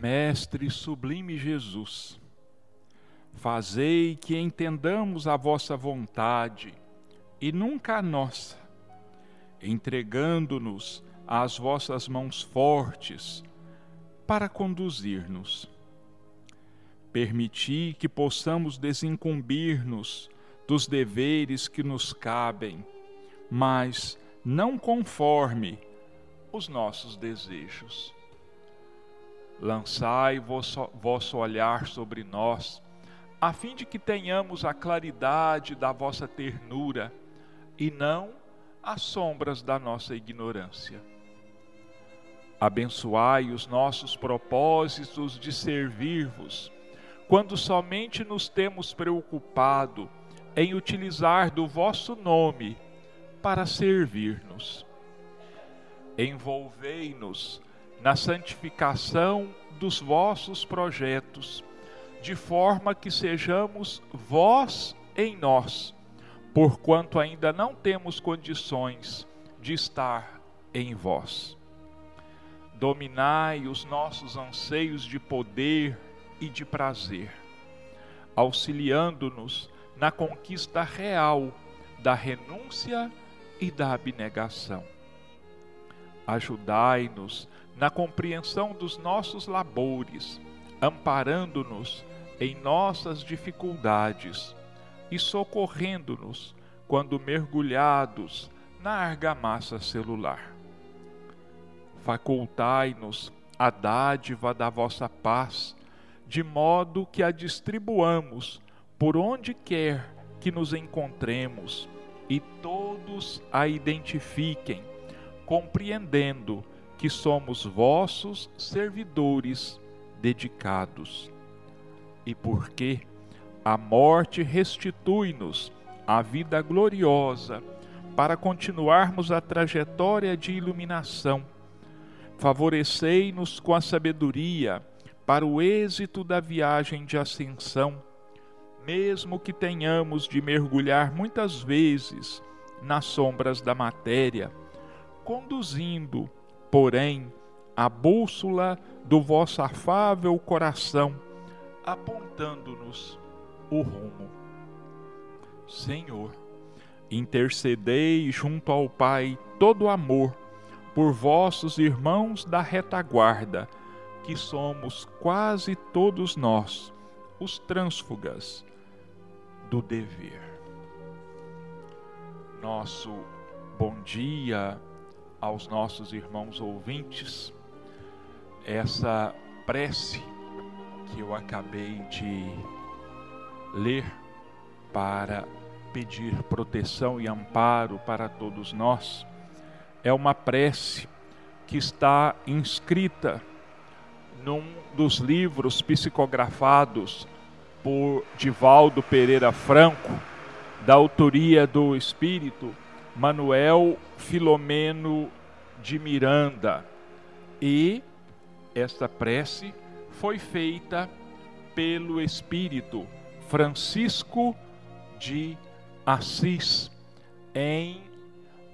Mestre sublime Jesus, fazei que entendamos a vossa vontade e nunca a nossa, entregando-nos às vossas mãos fortes para conduzir-nos. Permiti que possamos desincumbir-nos dos deveres que nos cabem, mas não conforme os nossos desejos lançai vosso, olhar sobre nós, a fim de que tenhamos a claridade da vossa ternura e não as sombras da nossa ignorância. Abençoai os nossos propósitos de servir-vos, quando somente nos temos preocupado em utilizar do vosso nome para servir-nos. Envolvei-nos na santificação dos vossos projetos, de forma que sejamos vós em nós, porquanto ainda não temos condições de estar em vós. Dominai os nossos anseios de poder e de prazer, auxiliando-nos na conquista real da renúncia e da abnegação. Ajudai-nos na compreensão dos nossos labores, amparando-nos em nossas dificuldades e socorrendo-nos quando mergulhados na argamassa celular. Facultai-nos a dádiva da vossa paz, de modo que a distribuamos por onde quer que nos encontremos e todos a identifiquem, compreendendo que somos vossos servidores dedicados. E porque a morte restitui-nos a vida gloriosa para continuarmos a trajetória de iluminação. Favorecei-nos com a sabedoria para o êxito da viagem de ascensão, mesmo que tenhamos de mergulhar muitas vezes nas sombras da matéria, conduzindo porém, a bússola do vosso afável coração, apontando-nos o rumo. Senhor, intercedei junto ao Pai todo amor por vossos irmãos da retaguarda, que somos quase todos nós, os trânsfugas do dever. Nosso bom dia aos nossos irmãos ouvintes essa prece que eu acabei de ler para pedir proteção e amparo para todos nós. É uma prece que está inscrita num dos livros psicografados por Divaldo Pereira Franco, da autoria do espírito Manuel Filomeno de Miranda. E esta prece foi feita pelo Espírito Francisco de Assis em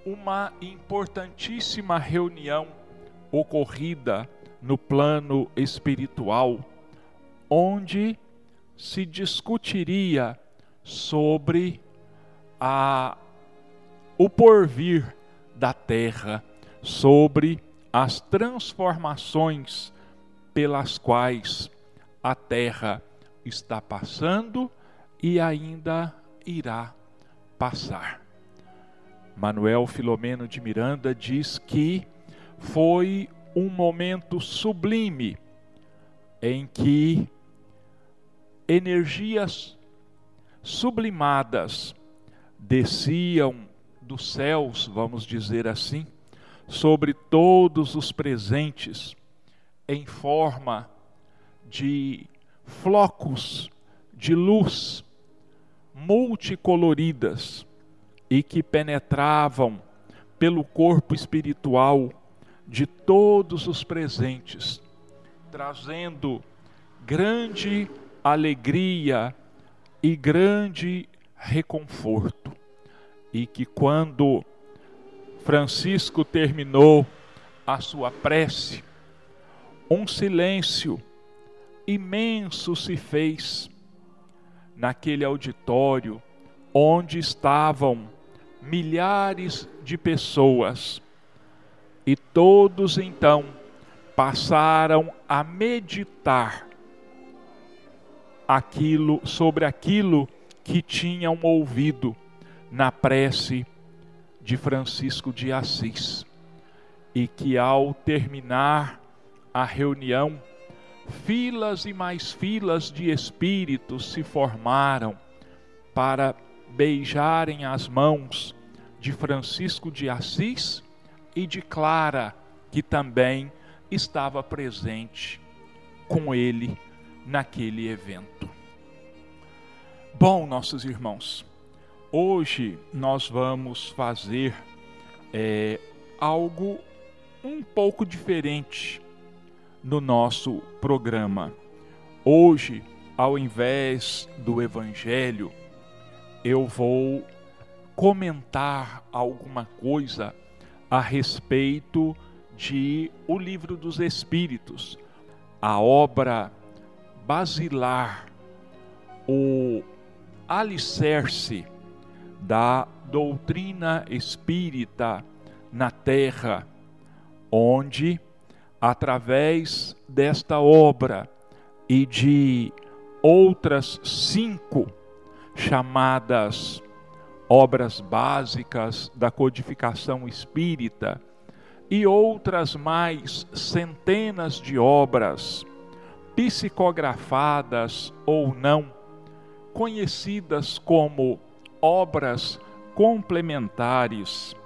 uma importantíssima reunião ocorrida no plano espiritual, onde se discutiria sobre a o porvir da terra, sobre as transformações pelas quais a terra está passando e ainda irá passar. Manuel Filomeno de Miranda diz que foi um momento sublime em que energias sublimadas desciam dos céus, vamos dizer assim, sobre todos os presentes, em forma de flocos de luz multicoloridas e que penetravam pelo corpo espiritual de todos os presentes, trazendo grande alegria e grande reconforto e que quando Francisco terminou a sua prece, um silêncio imenso se fez naquele auditório onde estavam milhares de pessoas. E todos então passaram a meditar aquilo sobre aquilo que tinham ouvido na prece de Francisco de Assis. E que ao terminar a reunião, filas e mais filas de espíritos se formaram para beijarem as mãos de Francisco de Assis e de Clara, que também estava presente com ele naquele evento. Bom, nossos irmãos, hoje nós vamos fazer é, algo um pouco diferente no nosso programa. Hoje, ao invés do Evangelho, eu vou comentar alguma coisa a respeito de O Livro dos Espíritos, a obra basilar, o alicerce da doutrina espírita na Terra, onde, através desta obra e de outras cinco chamadas obras básicas da codificação espírita e outras mais centenas de obras, psicografadas ou não, conhecidas como obras complementares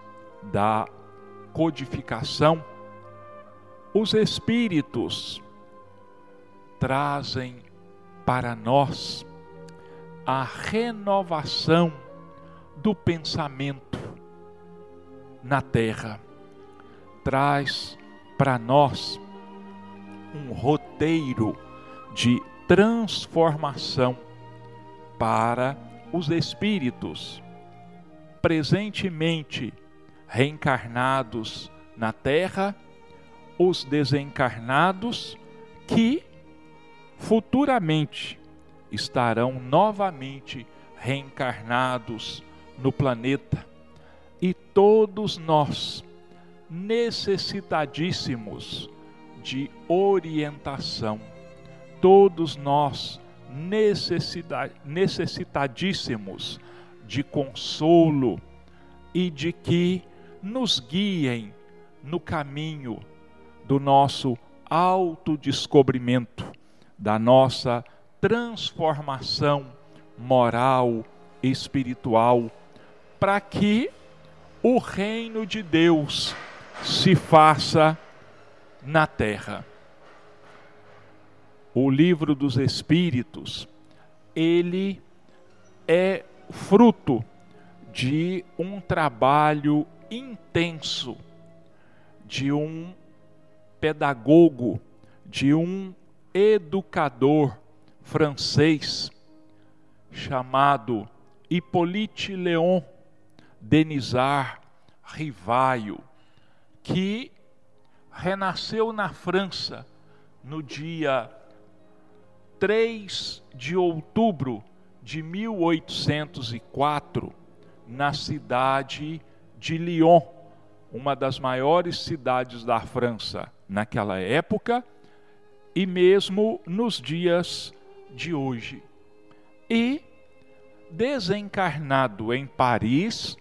da codificação, os Espíritos trazem para nós a renovação do pensamento na terra. Traz para nós um roteiro de transformação para os espíritos presentemente reencarnados na terra, os desencarnados que futuramente estarão novamente reencarnados no planeta. E todos nós necessitadíssimos de orientação, todos nós necessitadíssimos de consolo e de que nos guiem no caminho do nosso autodescobrimento, da nossa transformação moral, espiritual, para que o reino de Deus se faça na terra. O livro dos Espíritos, ele é fruto de um trabalho intenso de um pedagogo, de um educador francês chamado Hippolyte Léon Denisard Rivaio, que renasceu na França no dia 3 de outubro de 1804, na cidade de Lyon, uma das maiores cidades da França naquela época e mesmo nos dias de hoje. E desencarnado em Paris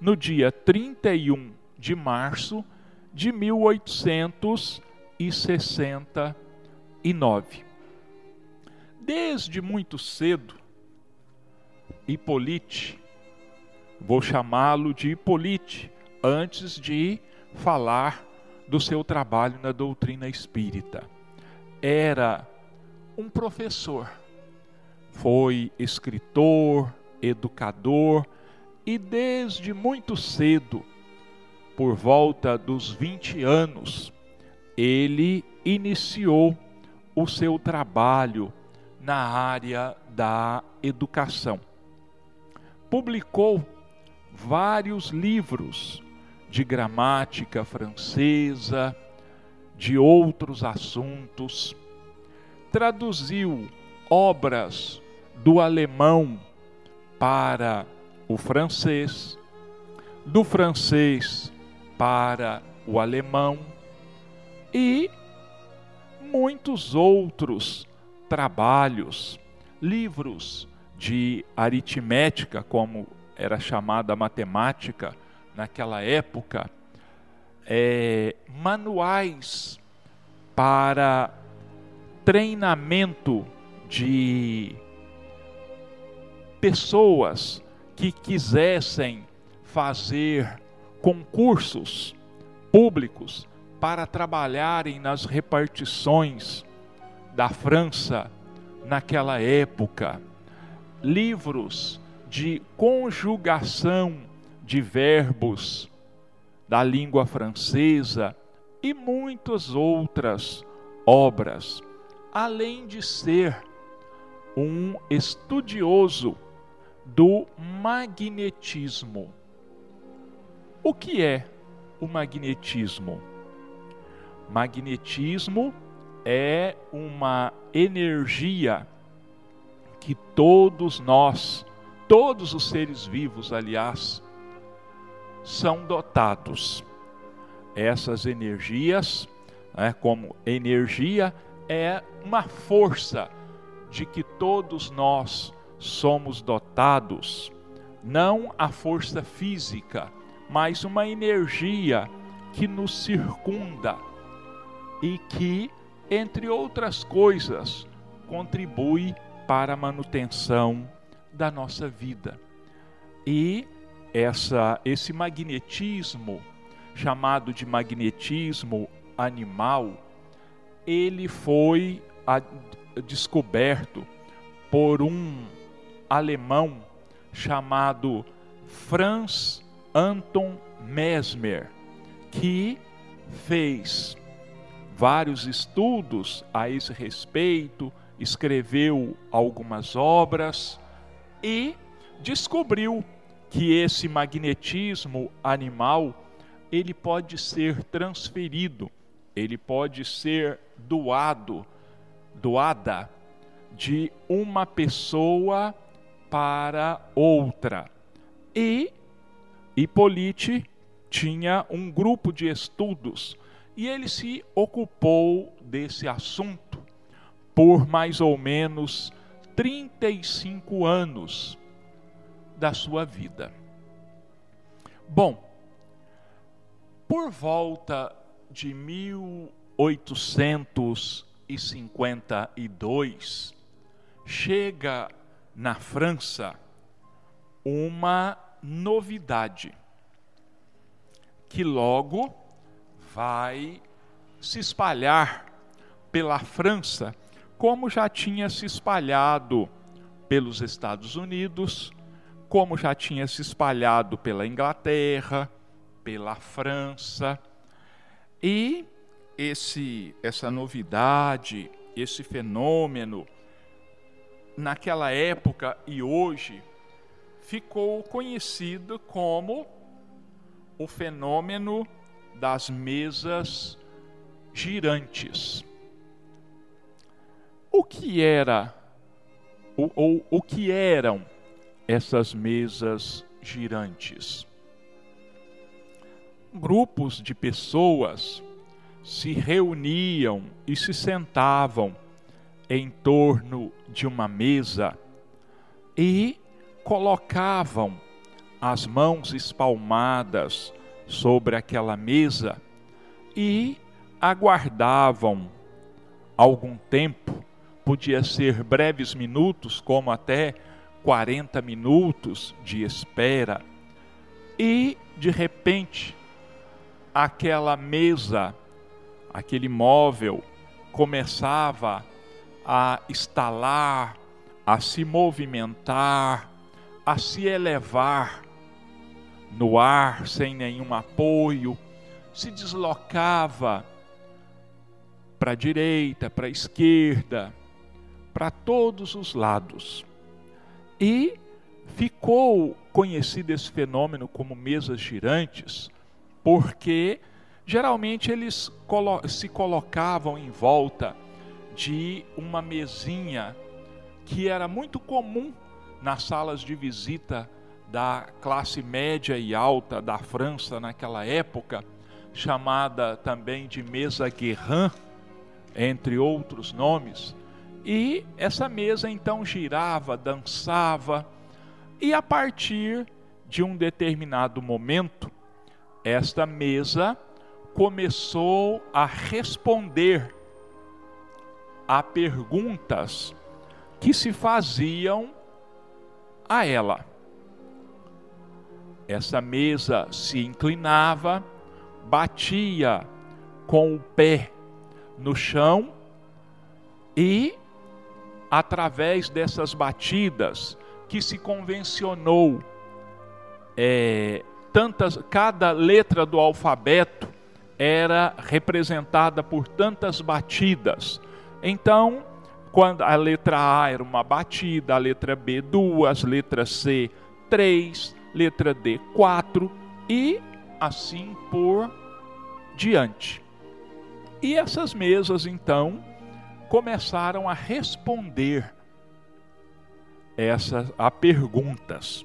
no dia 31 de março de 1869. Desde muito cedo, Hippolyte, vou chamá-lo de Hippolyte, antes de falar do seu trabalho na doutrina espírita. Era um professor, foi escritor, educador e desde muito cedo, por volta dos 20 anos, ele iniciou o seu trabalho na área da educação. Publicou vários livros de gramática francesa, de outros assuntos. traduziu obras do alemão para o francês, do francês para o alemão e muitos outros trabalhos, livros de aritmética, como era chamada a matemática naquela época, é, manuais para treinamento de pessoas que quisessem fazer concursos públicos para trabalharem nas repartições da França naquela época, livros de conjugação de verbos da língua francesa e muitas outras obras, além de ser um estudioso do magnetismo. O que é o magnetismo? Magnetismo é uma energia que todos nós, todos os seres vivos, aliás, são dotados. Essas energias, né, como energia, é uma força de que todos nós somos dotados, não a força física, mas uma energia que nos circunda e que, entre outras coisas, contribui para a manutenção da nossa vida. E essa, esse magnetismo, chamado de magnetismo animal, ele foi a, descoberto por um alemão chamado Franz Anton Mesmer, que fez vários estudos a esse respeito, escreveu algumas obras e descobriu que esse magnetismo animal ele pode ser transferido, ele pode ser doado, doada de uma pessoa para outra. E Hipólite tinha um grupo de estudos e ele se ocupou desse assunto por mais ou menos 35 anos da sua vida. Bom, por volta de 1852, chega na França uma novidade que logo vai se espalhar pela França, como já tinha se espalhado pelos Estados Unidos, como já tinha se espalhado pela Inglaterra, pela França. E esse essa novidade, esse fenômeno naquela época e hoje ficou conhecido como o fenômeno das mesas girantes. O que era ou, ou o que eram essas mesas girantes? Grupos de pessoas se reuniam e se sentavam em torno de uma mesa e colocavam as mãos espalmadas sobre aquela mesa e aguardavam algum tempo, podia ser breves minutos, como até 40 minutos de espera, e de repente aquela mesa, aquele móvel começava a estalar, a se movimentar, a se elevar no ar sem nenhum apoio, se deslocava para a direita, para a esquerda, para todos os lados. E ficou conhecido esse fenômeno como mesas girantes, porque geralmente eles se colocavam em volta de uma mesinha que era muito comum nas salas de visita da classe média e alta da França naquela época, chamada também de mesa Guerrin, entre outros nomes. E essa mesa então girava, dançava, e a partir de um determinado momento, esta mesa começou a responder a perguntas que se faziam a ela. Essa mesa se inclinava, batia com o pé no chão e, através dessas batidas que se convencionou, é, tantas, cada letra do alfabeto era representada por tantas batidas. Então, quando a letra A era uma batida, a letra B duas, letra C três, letra D quatro e assim por diante. E essas mesas então começaram a responder essas a perguntas.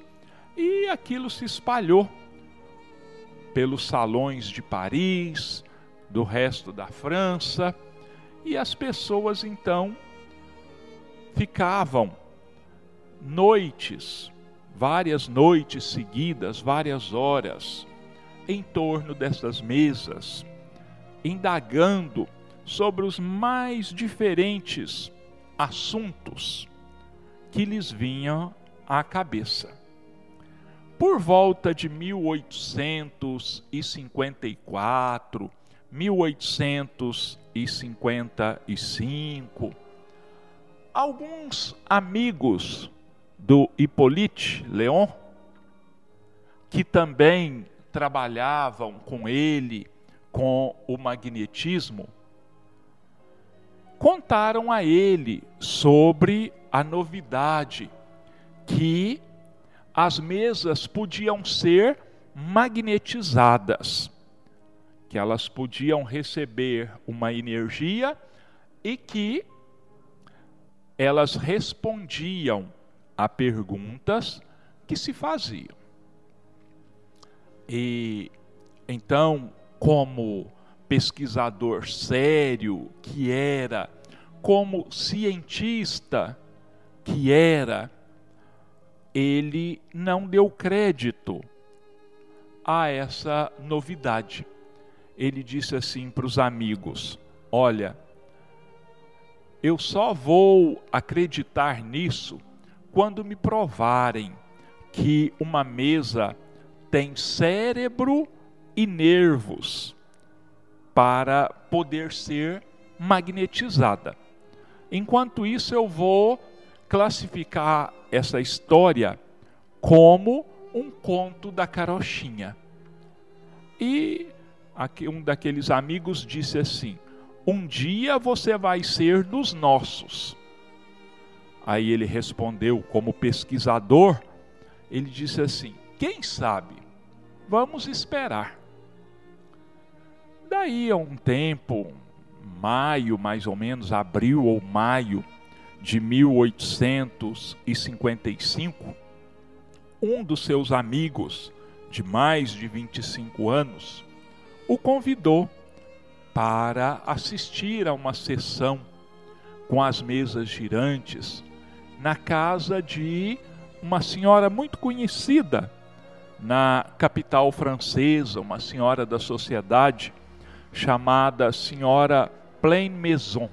E aquilo se espalhou pelos salões de Paris, do resto da França, e as pessoas então ficavam noites, várias noites seguidas, várias horas, em torno dessas mesas, indagando sobre os mais diferentes assuntos que lhes vinham à cabeça. Por volta de 1854, 1855, alguns amigos do Hippolyte Leon, que também trabalhavam com ele com o magnetismo, contaram a ele sobre a novidade que as mesas podiam ser magnetizadas, que elas podiam receber uma energia e que elas respondiam a perguntas que se faziam. E então, como pesquisador sério que era, como cientista que era, ele não deu crédito a essa novidade. Ele disse assim para os amigos: Olha, eu só vou acreditar nisso quando me provarem que uma mesa tem cérebro e nervos para poder ser magnetizada. Enquanto isso, eu vou classificar essa história como um conto da carochinha. E um daqueles amigos disse assim: um dia você vai ser dos nossos. Aí ele respondeu, como pesquisador, ele disse assim: Quem sabe? Vamos esperar. Daí a um tempo, maio mais ou menos, abril ou maio de 1855, um dos seus amigos de mais de 25 anos o convidou para assistir a uma sessão com as mesas girantes na casa de uma senhora muito conhecida na capital francesa, uma senhora da sociedade chamada Senhora Plain Maison.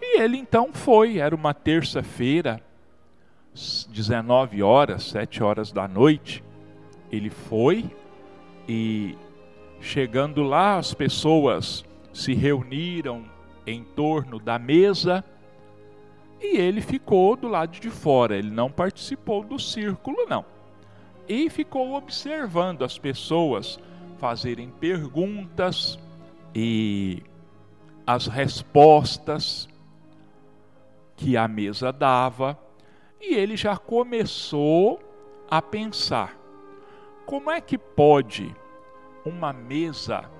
E ele então foi, era uma terça-feira, 19 horas, 7 horas da noite. Ele foi e Chegando lá, as pessoas se reuniram em torno da mesa e ele ficou do lado de fora, ele não participou do círculo, não. E ficou observando as pessoas fazerem perguntas e as respostas que a mesa dava, e ele já começou a pensar: como é que pode uma mesa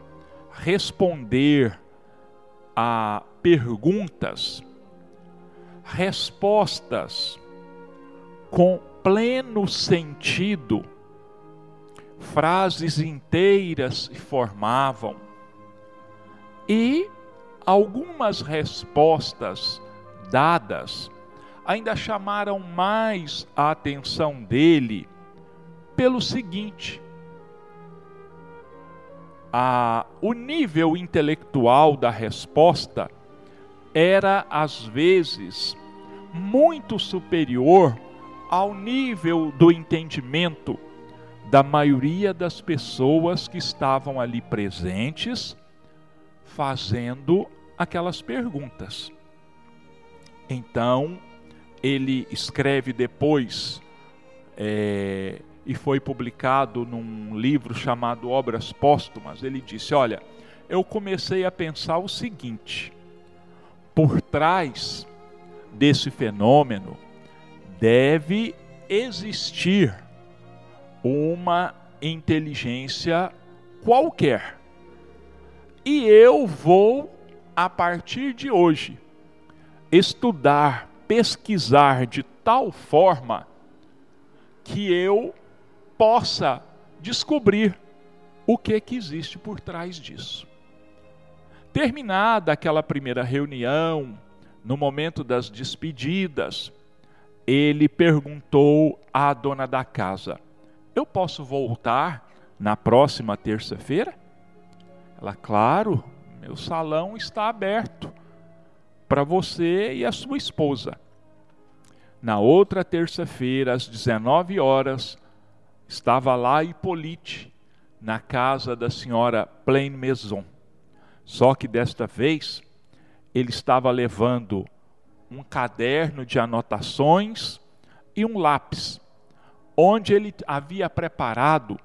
responder a perguntas, respostas com pleno sentido, frases inteiras se formavam e algumas respostas dadas ainda chamaram mais a atenção dele pelo seguinte: a, o nível intelectual da resposta era, às vezes, muito superior ao nível do entendimento da maioria das pessoas que estavam ali presentes, fazendo aquelas perguntas. Então, ele escreve depois, é, e foi publicado num livro chamado Obras Póstumas. Ele disse: Olha, eu comecei a pensar o seguinte: por trás desse fenômeno deve existir uma inteligência qualquer. E eu vou, a partir de hoje, estudar pesquisar de tal forma que eu possa descobrir o que que existe por trás disso. Terminada aquela primeira reunião, no momento das despedidas, ele perguntou à dona da casa: Eu posso voltar na próxima terça-feira? Ela, claro, meu salão está aberto para você e a sua esposa. Na outra terça-feira, às 19 horas, estava lá Hippolyte, na casa da senhora Plain Maison. Só que desta vez, ele estava levando um caderno de anotações e um lápis, onde ele havia preparado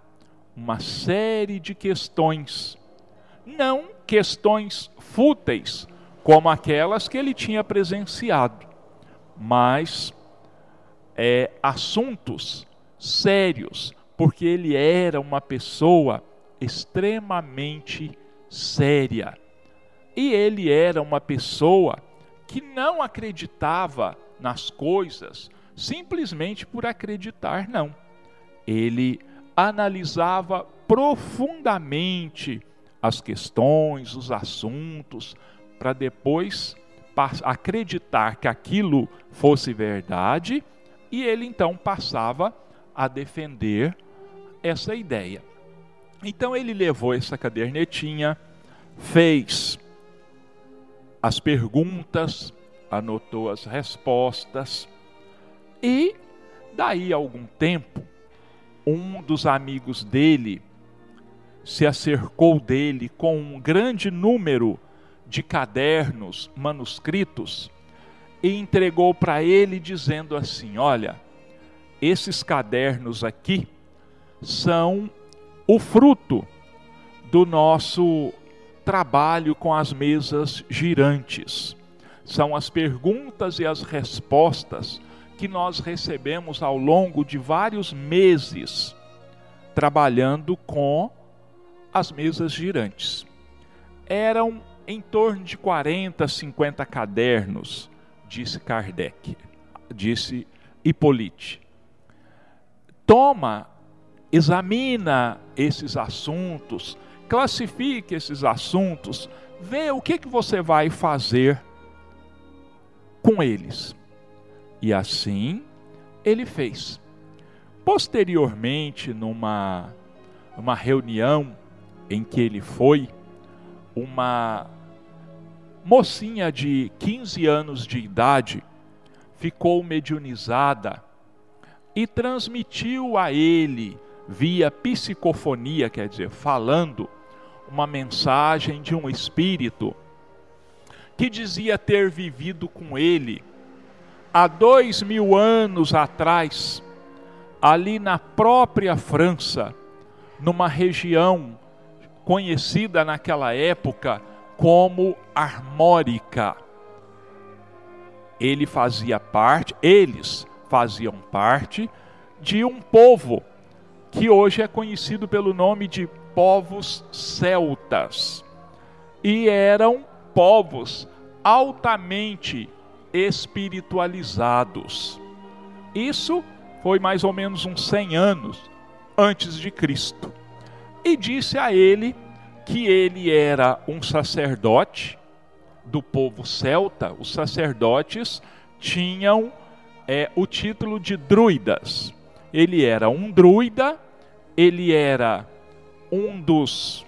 uma série de questões, não questões fúteis, como aquelas que ele tinha presenciado, mas é, assuntos sérios, porque ele era uma pessoa extremamente séria. E ele era uma pessoa que não acreditava nas coisas simplesmente por acreditar, não. Ele analisava profundamente as questões, os assuntos, para depois acreditar que aquilo fosse verdade e ele então passava a defender essa ideia. Então ele levou essa cadernetinha, fez as perguntas, anotou as respostas e daí a algum tempo um dos amigos dele se acercou dele com um grande número de cadernos manuscritos e entregou para ele, dizendo assim: Olha, esses cadernos aqui são o fruto do nosso trabalho com as mesas girantes. São as perguntas e as respostas que nós recebemos ao longo de vários meses trabalhando com as mesas girantes. Eram em torno de 40, 50 cadernos, disse Kardec, disse Hippolyte. Toma, examina esses assuntos, classifique esses assuntos, vê o que, que você vai fazer com eles. E assim ele fez. Posteriormente, numa uma reunião em que ele foi, uma mocinha de 15 anos de idade ficou mediunizada e transmitiu a ele, via psicofonia, quer dizer, falando, uma mensagem de um espírito que dizia ter vivido com ele há dois mil anos atrás, ali na própria França, numa região conhecida naquela época como Armórica. Ele fazia parte, eles faziam parte de um povo que hoje é conhecido pelo nome de povos celtas. E eram povos altamente espiritualizados. Isso foi mais ou menos uns 100 anos antes de Cristo. E disse a ele que ele era um sacerdote do povo celta. Os sacerdotes tinham é, o título de druidas. Ele era um druida, ele era um dos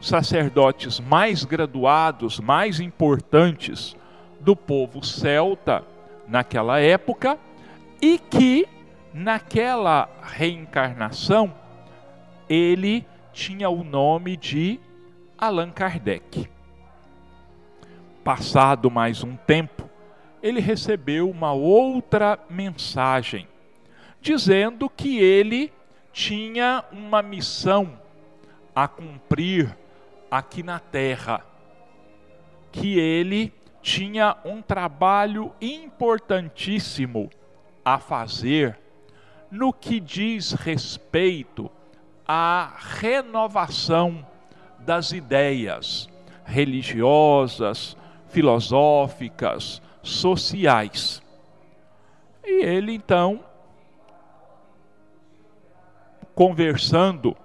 sacerdotes mais graduados, mais importantes do povo celta naquela época e que naquela reencarnação ele tinha o nome de Allan Kardec. Passado mais um tempo, ele recebeu uma outra mensagem dizendo que ele tinha uma missão a cumprir aqui na terra, que ele tinha um trabalho importantíssimo a fazer no que diz respeito à renovação das ideias religiosas, filosóficas, sociais. E ele então, conversando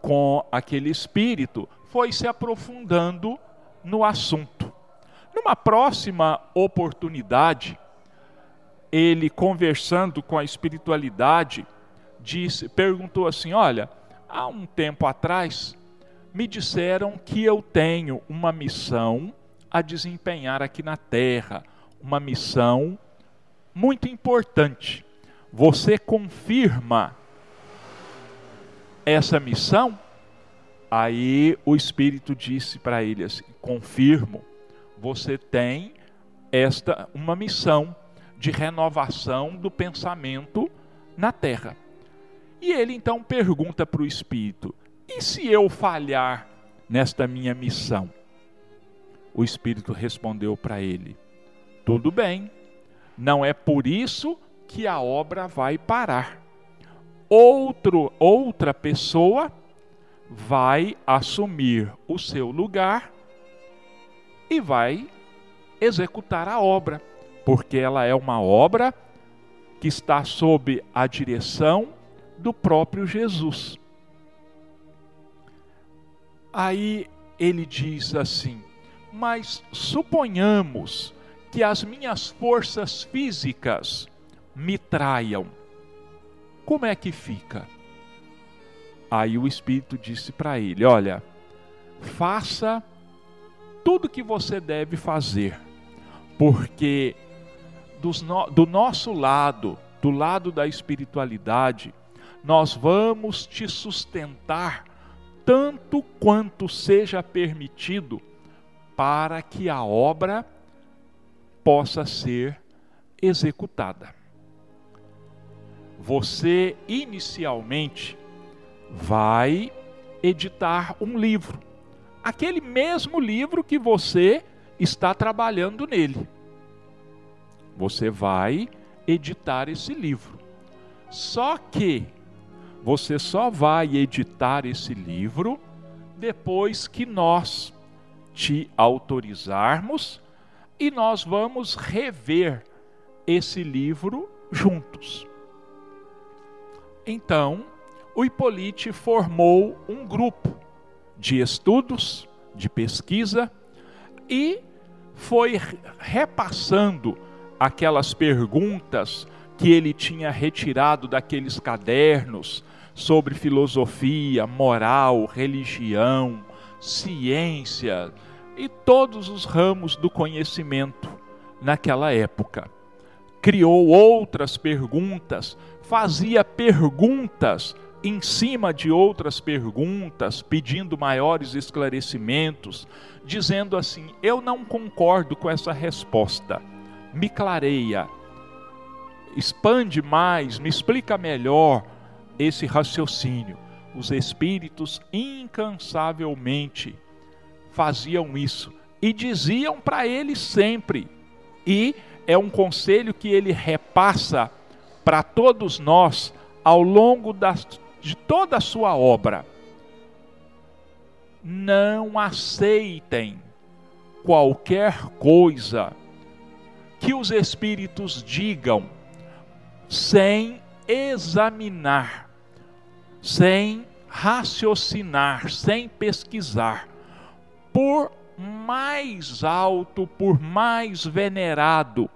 com aquele espírito, foi se aprofundando no assunto. Numa próxima oportunidade, ele conversando com a espiritualidade, disse, perguntou assim: "Olha, há um tempo atrás me disseram que eu tenho uma missão a desempenhar aqui na terra, uma missão muito importante. Você confirma essa missão?" Aí o Espírito disse para ele assim: confirmo, você tem esta uma missão de renovação do pensamento na terra. E ele então pergunta para o Espírito: e se eu falhar nesta minha missão? O Espírito respondeu para ele: tudo bem, não é por isso que a obra vai parar. Outro, outra pessoa vai assumir o seu lugar e vai executar a obra, porque ela é uma obra que está sob a direção do próprio Jesus. Aí ele diz assim: Mas suponhamos que as minhas forças físicas me traiam. Como é que fica? Aí o Espírito disse para ele: Olha, faça tudo que você deve fazer, porque no, do nosso lado, do lado da espiritualidade, nós vamos te sustentar tanto quanto seja permitido para que a obra possa ser executada. Você inicialmente vai editar um livro. Aquele mesmo livro que você está trabalhando nele. Você vai editar esse livro. Só que você só vai editar esse livro depois que nós te autorizarmos e nós vamos rever esse livro juntos. Então, o Hippolyte formou um grupo de estudos, de pesquisa e foi repassando aquelas perguntas que ele tinha retirado daqueles cadernos sobre filosofia, moral, religião, ciência e todos os ramos do conhecimento naquela época. Criou outras perguntas, fazia perguntas em cima de outras perguntas, pedindo maiores esclarecimentos, dizendo assim: Eu não concordo com essa resposta, me clareia, expande mais, me explica melhor esse raciocínio. Os espíritos incansavelmente faziam isso e diziam para ele sempre, e é um conselho que ele repassa para todos nós ao longo das de toda a sua obra. Não aceitem qualquer coisa que os espíritos digam sem examinar, sem raciocinar, sem pesquisar, por mais alto, por mais venerado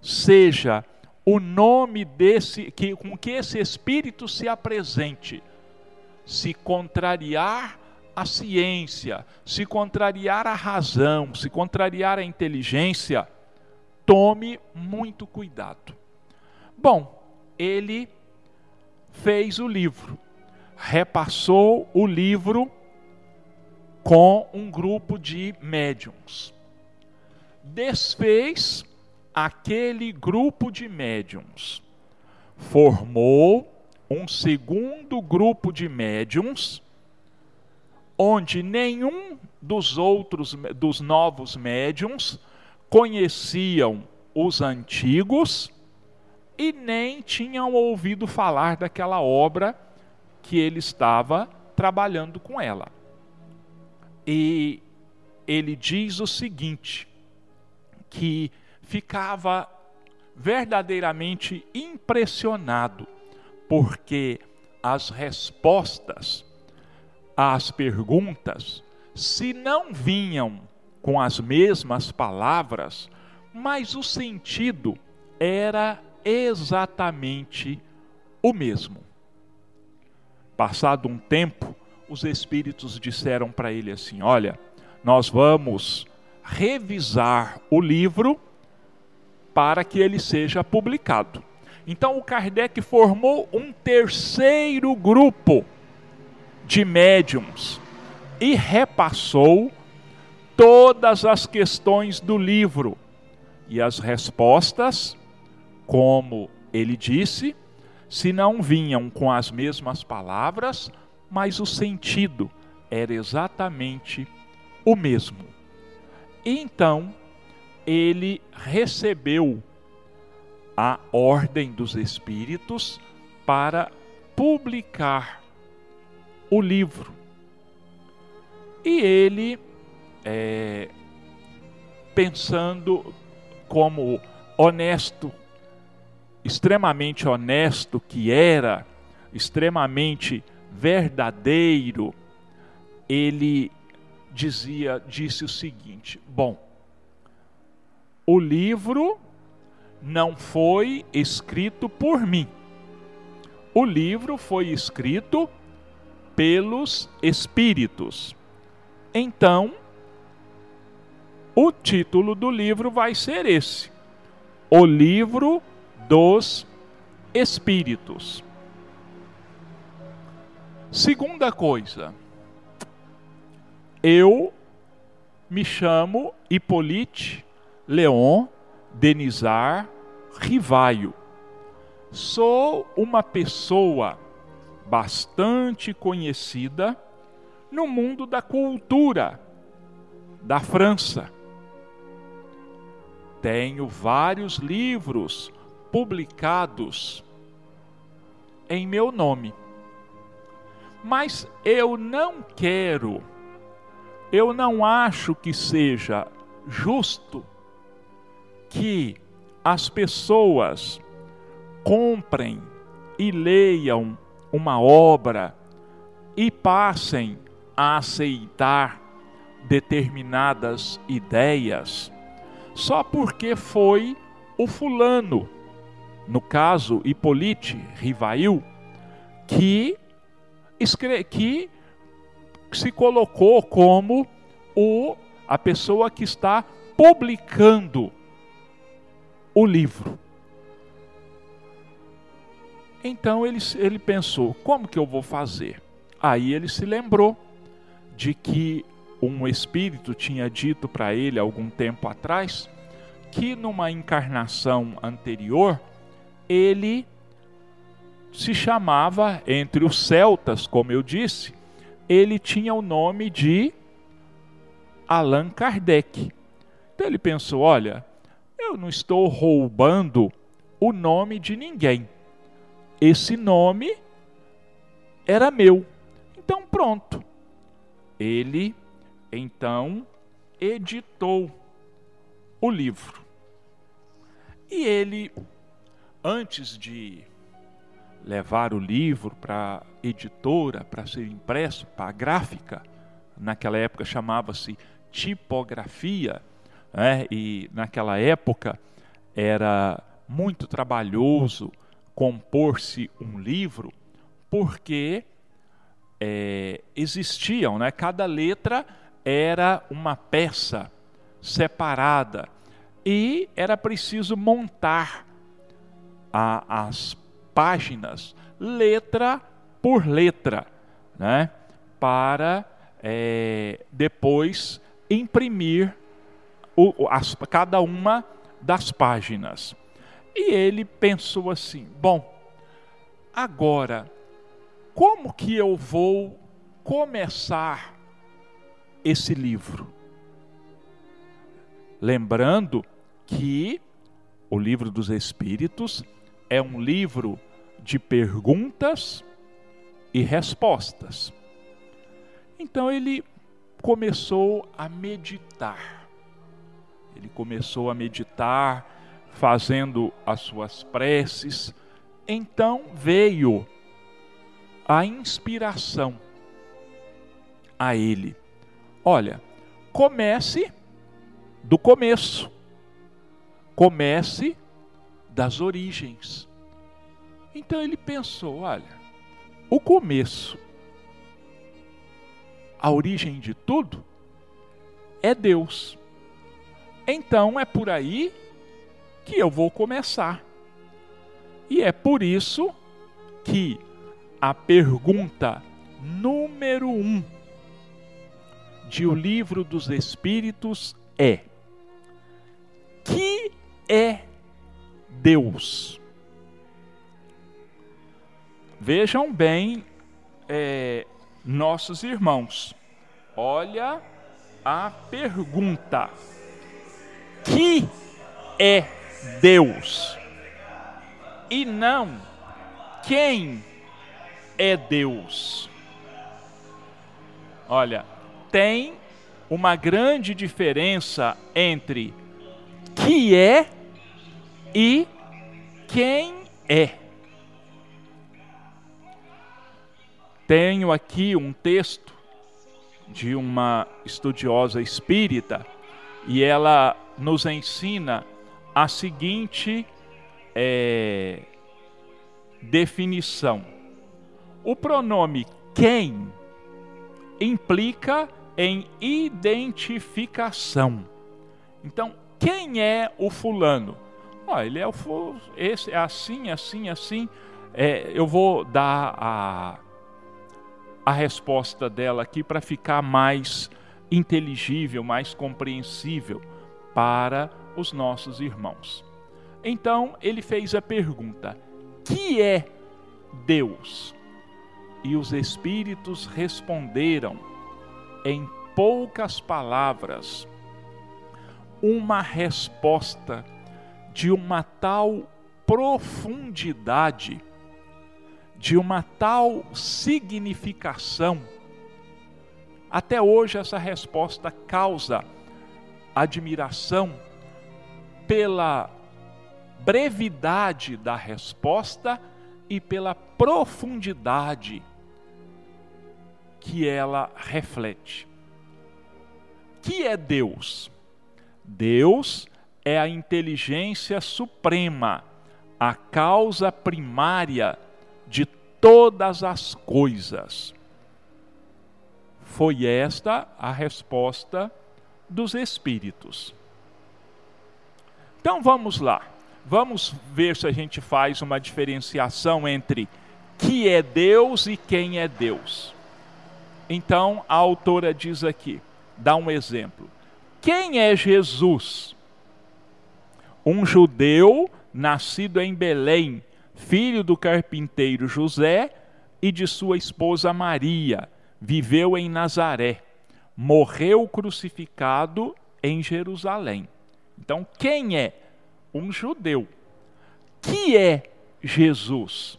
seja o nome desse que com que esse espírito se apresente, se contrariar a ciência, se contrariar a razão, se contrariar a inteligência, tome muito cuidado. Bom, ele fez o livro, repassou o livro com um grupo de médiums. Desfez aquele grupo de médiums, formou um segundo grupo de médiums, onde nenhum dos outros dos novos médiums conheciam os antigos e nem tinham ouvido falar daquela obra que ele estava trabalhando com ela. E ele diz o seguinte: que ficava verdadeiramente impressionado, porque as respostas às perguntas, se não vinham com as mesmas palavras, mas o sentido era exatamente o mesmo. Passado um tempo, os espíritos disseram para ele assim: Olha, nós vamos revisar o livro para que ele seja publicado. Então o Kardec formou um terceiro grupo de médiums e repassou todas as questões do livro e as respostas, como ele disse, se não vinham com as mesmas palavras, mas o sentido era exatamente o mesmo. Então ele recebeu a ordem dos espíritos para publicar o livro. E ele, é, pensando como honesto, extremamente honesto que era, extremamente verdadeiro, ele dizia, disse o seguinte: bom, o livro não foi escrito por mim. O livro foi escrito pelos espíritos. Então, o título do livro vai ser esse: O Livro dos Espíritos. Segunda coisa, eu me chamo Hippolyte Leon Denizar Rivaio. Sou uma pessoa bastante conhecida no mundo da cultura da França. Tenho vários livros publicados em meu nome. Mas eu não quero, eu não acho que seja justo que as pessoas comprem e leiam uma obra e passem a aceitar determinadas ideias só porque foi o fulano, no caso Hippolyte Rivail, que, que se colocou como o, a pessoa que está publicando o livro. Então ele, ele pensou: como que eu vou fazer? Aí ele se lembrou de que um espírito tinha dito para ele algum tempo atrás que numa encarnação anterior ele se chamava, entre os celtas, como eu disse, ele tinha o nome de Allan Kardec. Então ele pensou: olha, eu não estou roubando o nome de ninguém esse nome era meu. Então pronto. Ele então editou o livro. E ele, antes de levar o livro para editora, para ser impresso, para gráfica, naquela época chamava-se tipografia, né? e naquela época era muito trabalhoso compor-se um livro, porque é, existiam, né? cada letra era uma peça separada e era preciso montar a, as páginas, letra por letra, né? para é, depois imprimir o, as, cada uma das páginas. E ele pensou assim: bom, agora, como que eu vou começar esse livro? Lembrando que o livro dos Espíritos é um livro de perguntas e respostas. Então ele começou a meditar. Ele começou a meditar, fazendo as suas preces. Então veio a inspiração a ele. Olha, comece do começo. Comece das origens. Então ele pensou: olha, o começo a origem de tudo é Deus. Então é por aí que eu vou começar. E é por isso que a pergunta número um de O Livro dos Espíritos é: Que é Deus? Vejam bem é, nossos irmãos. Olha a pergunta: Que é Deus? E não quem é Deus? Olha, tem uma grande diferença entre que é e quem é. Tenho aqui um texto de uma estudiosa espírita e ela nos ensina a seguinte é, definição: o pronome quem implica em identificação. Então, quem é o fulano? Oh, ele é o esse é assim, assim, assim. É, eu vou dar a a resposta dela aqui para ficar mais inteligível, mais compreensível para os nossos irmãos. Então ele fez a pergunta: que é Deus? E os espíritos responderam em poucas palavras, uma resposta de uma tal profundidade de uma tal significação. Até hoje, essa resposta causa admiração pela brevidade da resposta e pela profundidade que ela reflete. Que é Deus? Deus é a inteligência suprema, a causa primária de todas as coisas. Foi esta a resposta dos Espíritos. Então vamos lá, vamos ver se a gente faz uma diferenciação entre que é Deus e quem é Deus. Então a autora diz aqui, dá um exemplo. Quem é Jesus? Um judeu nascido em Belém, filho do carpinteiro José e de sua esposa Maria, viveu em Nazaré, morreu crucificado em Jerusalém. Então, quem é? Um judeu. Que é Jesus?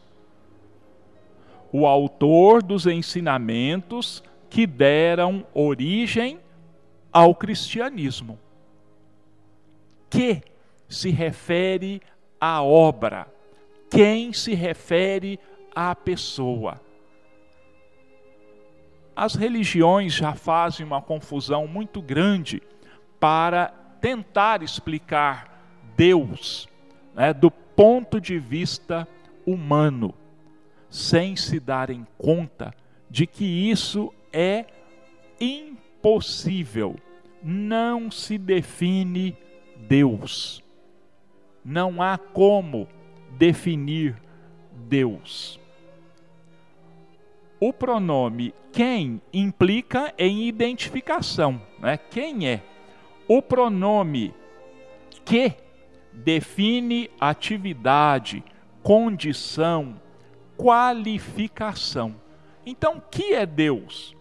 O autor dos ensinamentos que deram origem ao cristianismo. Que se refere à obra, quem se refere à pessoa. As religiões já fazem uma confusão muito grande para tentar explicar Deus né, do ponto de vista humano, sem se darem conta de que isso é impossível. Não se define Deus. Não há como definir Deus. O pronome quem implica em identificação, né? Quem é? O pronome que define atividade, condição, qualificação. Então, que é Deus?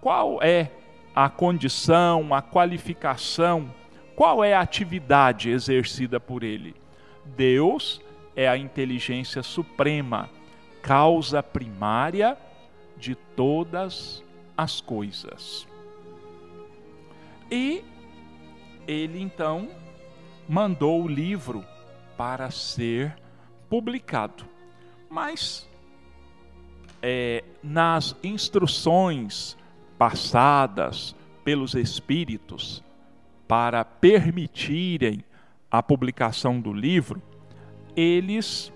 Qual é a condição, a qualificação, qual é a atividade exercida por ele? Deus é a inteligência suprema, causa primária de todas as coisas. E ele então mandou o livro para ser publicado. Mas é, nas instruções passadas pelos Espíritos para permitirem a publicação do livro, eles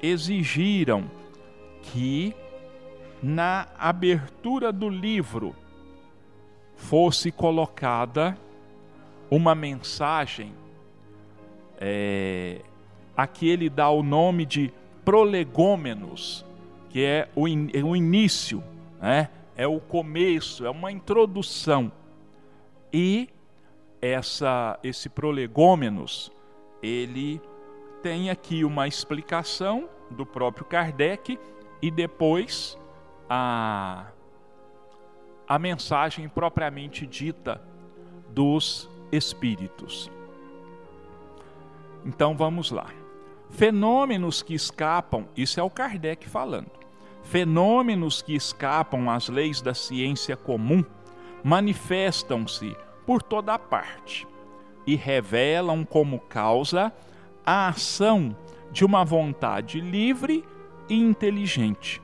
exigiram que na abertura do livro fosse colocada uma mensagem. É, aqui ele dá o nome de prolegômenos, que é o, in, é o início, né? é o começo, é uma introdução. E essa, esse prolegômenos, ele tem aqui uma explicação do próprio Kardec e depois a, a mensagem propriamente dita dos espíritos. Então vamos lá. Fenômenos que escapam, isso é o Kardec falando. Fenômenos que escapam às leis da ciência comum manifestam-se por toda parte e revelam como causa a ação de uma vontade livre inteligente.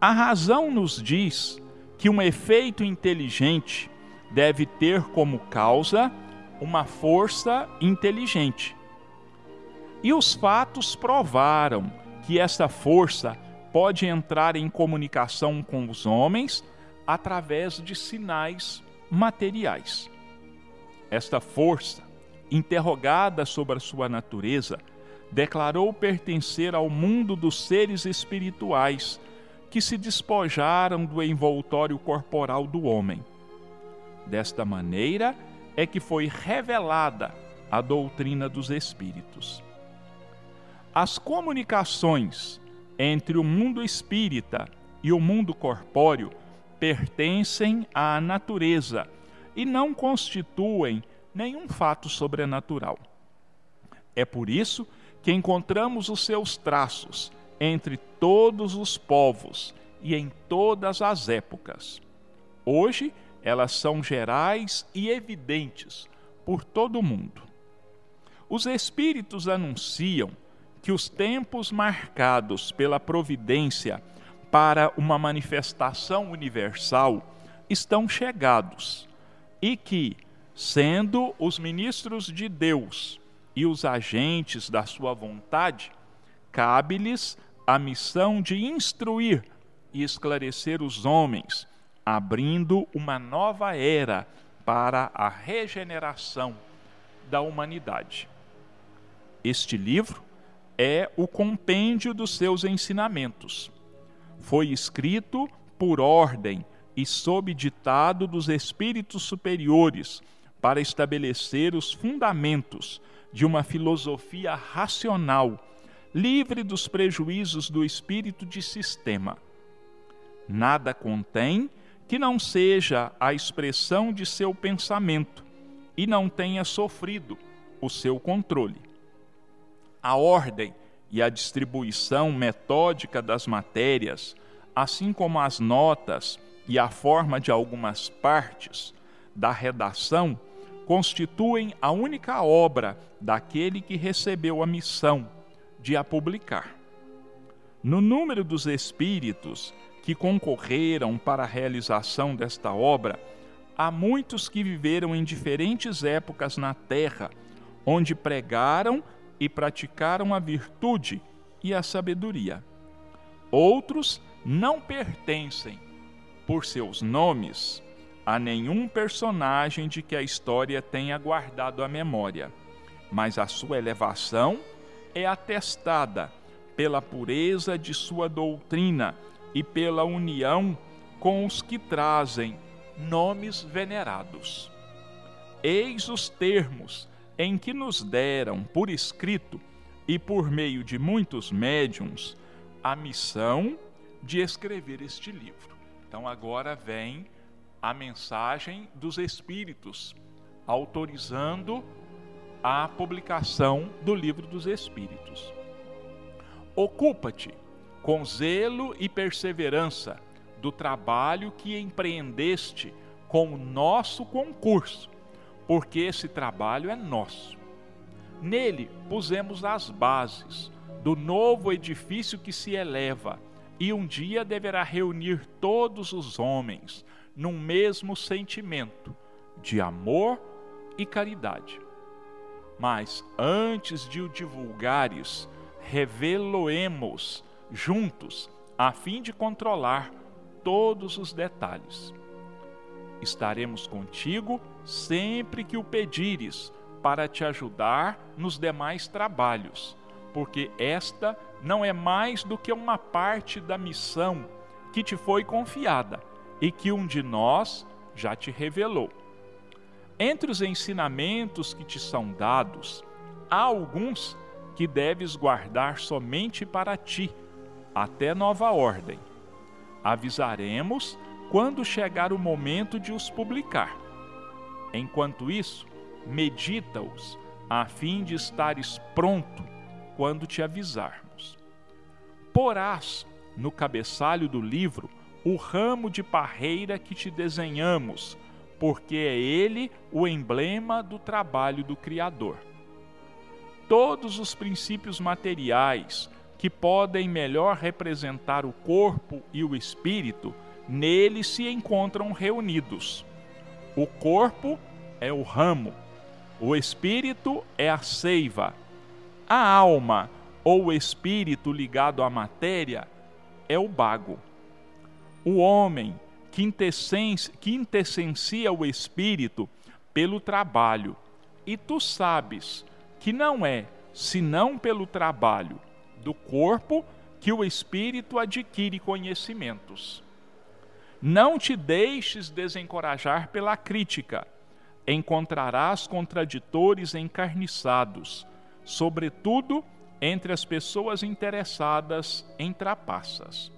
A razão nos diz que um efeito inteligente deve ter como causa uma força inteligente. E os fatos provaram que essa força pode entrar em comunicação com os homens através de sinais materiais. Esta força, interrogada sobre a sua natureza, declarou pertencer ao mundo dos seres espirituais que se despojaram do envoltório corporal do homem. Desta maneira é que foi revelada a doutrina dos espíritos. As comunicações entre o mundo espírita e o mundo corpóreo pertencem à natureza e não constituem nenhum fato sobrenatural. É por isso que encontramos os seus traços entre todos os povos e em todas as épocas. Hoje, elas são gerais e evidentes por todo o mundo. Os Espíritos anunciam que os tempos marcados pela providência para uma manifestação universal estão chegados e que, sendo os ministros de Deus e os agentes da sua vontade, cabe-lhes a missão de instruir e esclarecer os homens, abrindo uma nova era para a regeneração da humanidade. Este livro é o compêndio dos seus ensinamentos. Foi escrito por ordem e sob ditado dos espíritos superiores para estabelecer os fundamentos de uma filosofia racional livre dos prejuízos do espírito de sistema. Nada contém que não seja a expressão de seu pensamento e não tenha sofrido o seu controle. A ordem e a distribuição metódica das matérias, assim como as notas e a forma de algumas partes, da redação constituem a única obra daquele que recebeu a missão de a publicar. No número dos espíritos que concorreram para a realização desta obra, há muitos que viveram em diferentes épocas na terra, onde pregaram e praticaram a virtude e a sabedoria. Outros não pertencem, por seus nomes, a nenhum personagem de que a história tenha guardado a memória, mas a sua elevação é atestada pela pureza de sua doutrina e pela união com os que trazem nomes venerados. Eis os termos em que nos deram por escrito e por meio de muitos médiums a missão de escrever este livro. Então agora vem a mensagem dos Espíritos, autorizando a publicação do Livro dos Espíritos. Ocupa-te com zelo e perseverança do trabalho que empreendeste com o nosso concurso, porque esse trabalho é nosso. Nele pusemos as bases do novo edifício que se eleva e um dia deverá reunir todos os homens num mesmo sentimento de amor e caridade. Mas antes de o divulgares, reveloemos juntos, a fim de controlar todos os detalhes. Estaremos contigo sempre que o pedires, para te ajudar nos demais trabalhos, porque esta não é mais do que uma parte da missão que te foi confiada e que um de nós já te revelou. Entre os ensinamentos que te são dados, há alguns que deves guardar somente para ti, até nova ordem. Avisaremos quando chegar o momento de os publicar. Enquanto isso, medita-os, a fim de estares pronto quando te avisarmos. Porás no cabeçalho do livro o ramo de parreira que te desenhamos, porque é ele o emblema do trabalho do Criador. Todos os princípios materiais que podem melhor representar o corpo e o espírito, nele se encontram reunidos. O corpo é o ramo, o espírito é a seiva, a alma ou espírito ligado à matéria é o bago o homem quintessencia o espírito pelo trabalho. E tu sabes que não é senão pelo trabalho do corpo que o espírito adquire conhecimentos. Não te deixes desencorajar pela crítica. Encontrarás contraditores encarniçados, sobretudo entre as pessoas interessadas em trapaças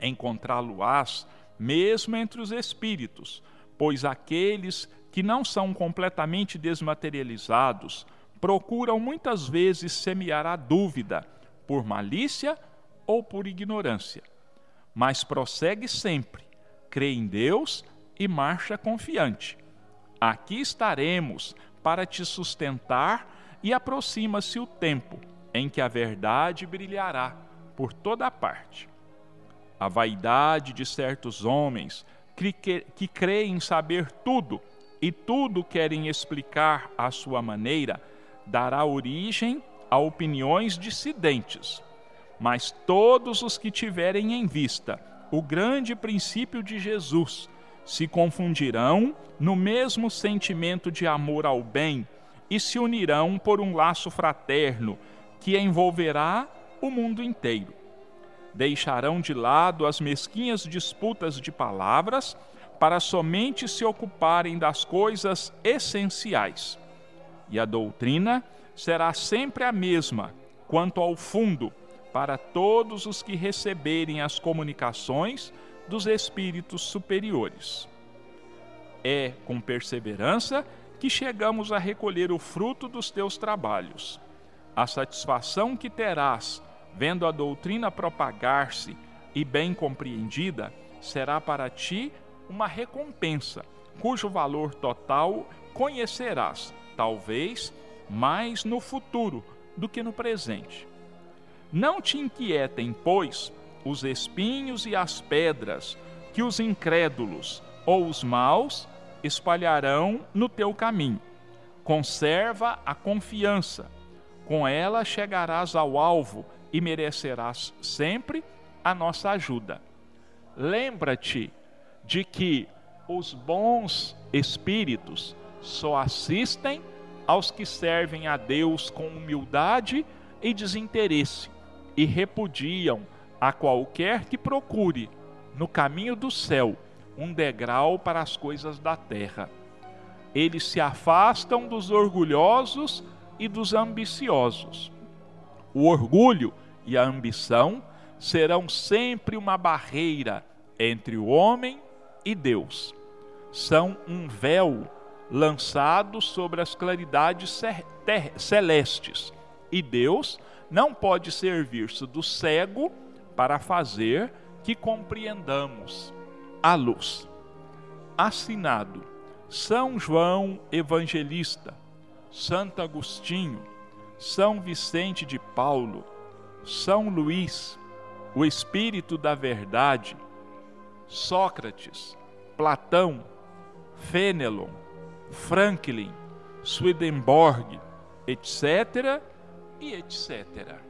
encontrá-lo-ás mesmo entre os espíritos, pois aqueles que não são completamente desmaterializados procuram muitas vezes semear a dúvida por malícia ou por ignorância. Mas prossegue sempre, crê em Deus e marcha confiante. Aqui estaremos para te sustentar e aproxima-se o tempo em que a verdade brilhará por toda parte a vaidade de certos homens que, que, que creem saber tudo e tudo querem explicar à sua maneira, dará origem a opiniões dissidentes. Mas todos os que tiverem em vista o grande princípio de Jesus se confundirão no mesmo sentimento de amor ao bem e se unirão por um laço fraterno que envolverá o mundo inteiro deixarão de lado as mesquinhas disputas de palavras para somente se ocuparem das coisas essenciais. E a doutrina será sempre a mesma quanto ao fundo para todos os que receberem as comunicações dos espíritos superiores. É com perseverança que chegamos a recolher o fruto dos teus trabalhos. A satisfação que terás vendo a doutrina propagar-se e bem compreendida, será para ti uma recompensa cujo valor total conhecerás, talvez mais no futuro do que no presente. Não te inquietem, pois, os espinhos e as pedras que os incrédulos ou os maus espalharão no teu caminho. Conserva a confiança, com ela chegarás ao alvo e merecerás sempre a nossa ajuda. Lembra-te de que os bons espíritos só assistem aos que servem a Deus com humildade e desinteresse e repudiam a qualquer que procure, no caminho do céu, um degrau para as coisas da terra. Eles se afastam dos orgulhosos e dos ambiciosos. O orgulho e a ambição serão sempre uma barreira entre o homem e Deus. São um véu lançado sobre as claridades celestes, e Deus não pode servir-se do cego para fazer que compreendamos a luz. Assinado São João Evangelista, Santo Agostinho, São Vicente de Paulo, São Luís, o Espírito da Verdade, Sócrates, Platão, Fenelon, Franklin, Swedenborg, etc. e etc.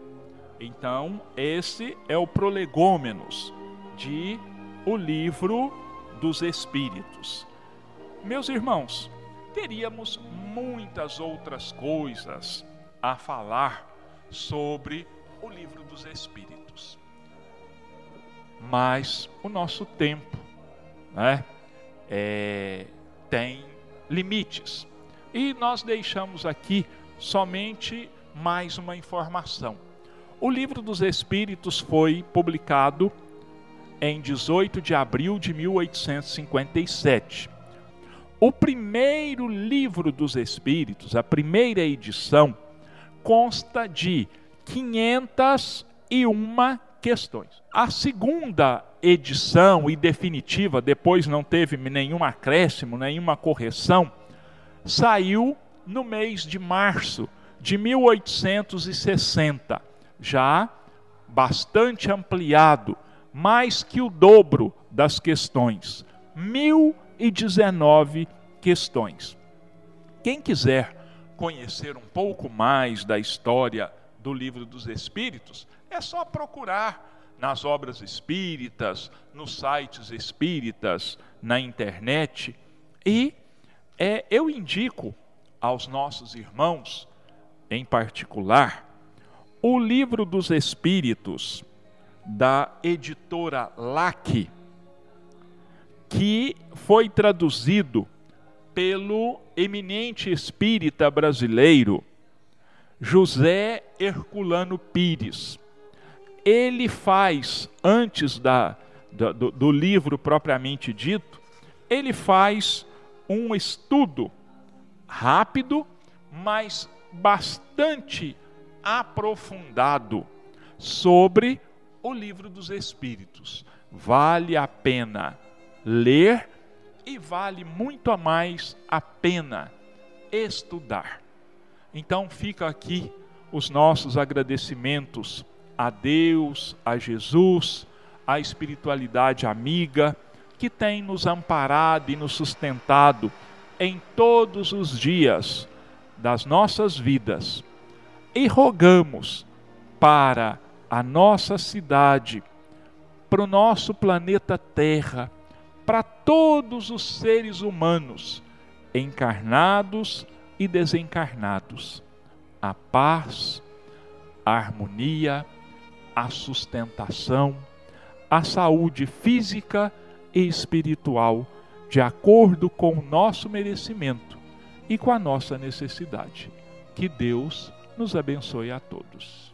Então, esse é o prolegômenos de o livro dos Espíritos. Meus irmãos, teríamos muitas outras coisas a falar sobre o livro dos Espíritos. Mas o nosso tempo né, é, tem limites. E nós deixamos aqui somente mais uma informação. O livro dos Espíritos foi publicado em 18 de abril de 1857. O primeiro livro dos Espíritos, a primeira edição, consta de 501 questões. A segunda edição e definitiva, depois não teve nenhum acréscimo, nenhuma correção, saiu no mês de março de 1860, já bastante ampliado, mais que o dobro das questões, 1019 questões. Quem quiser conhecer um pouco mais da história do Livro dos Espíritos, é só procurar nas obras espíritas, nos sites espíritas, na internet. E é, eu indico aos nossos irmãos, em particular, o livro dos Espíritos, da editora LAC, que foi traduzido pelo eminente espírita brasileiro José Herculano Pires ele faz, antes da, do, do livro propriamente dito, ele faz um estudo rápido, mas bastante aprofundado sobre o livro dos Espíritos. Vale a pena ler e vale muito a mais a pena estudar. Então fica aqui os nossos agradecimentos a Deus, a Jesus, a espiritualidade amiga que tem nos amparado e nos sustentado em todos os dias das nossas vidas. E rogamos para a nossa cidade, para o nosso planeta Terra, para todos os seres humanos, encarnados e desencarnados, a paz, a harmonia, a sustentação, a saúde física e espiritual, de acordo com o nosso merecimento e com a nossa necessidade. Que Deus nos abençoe a todos.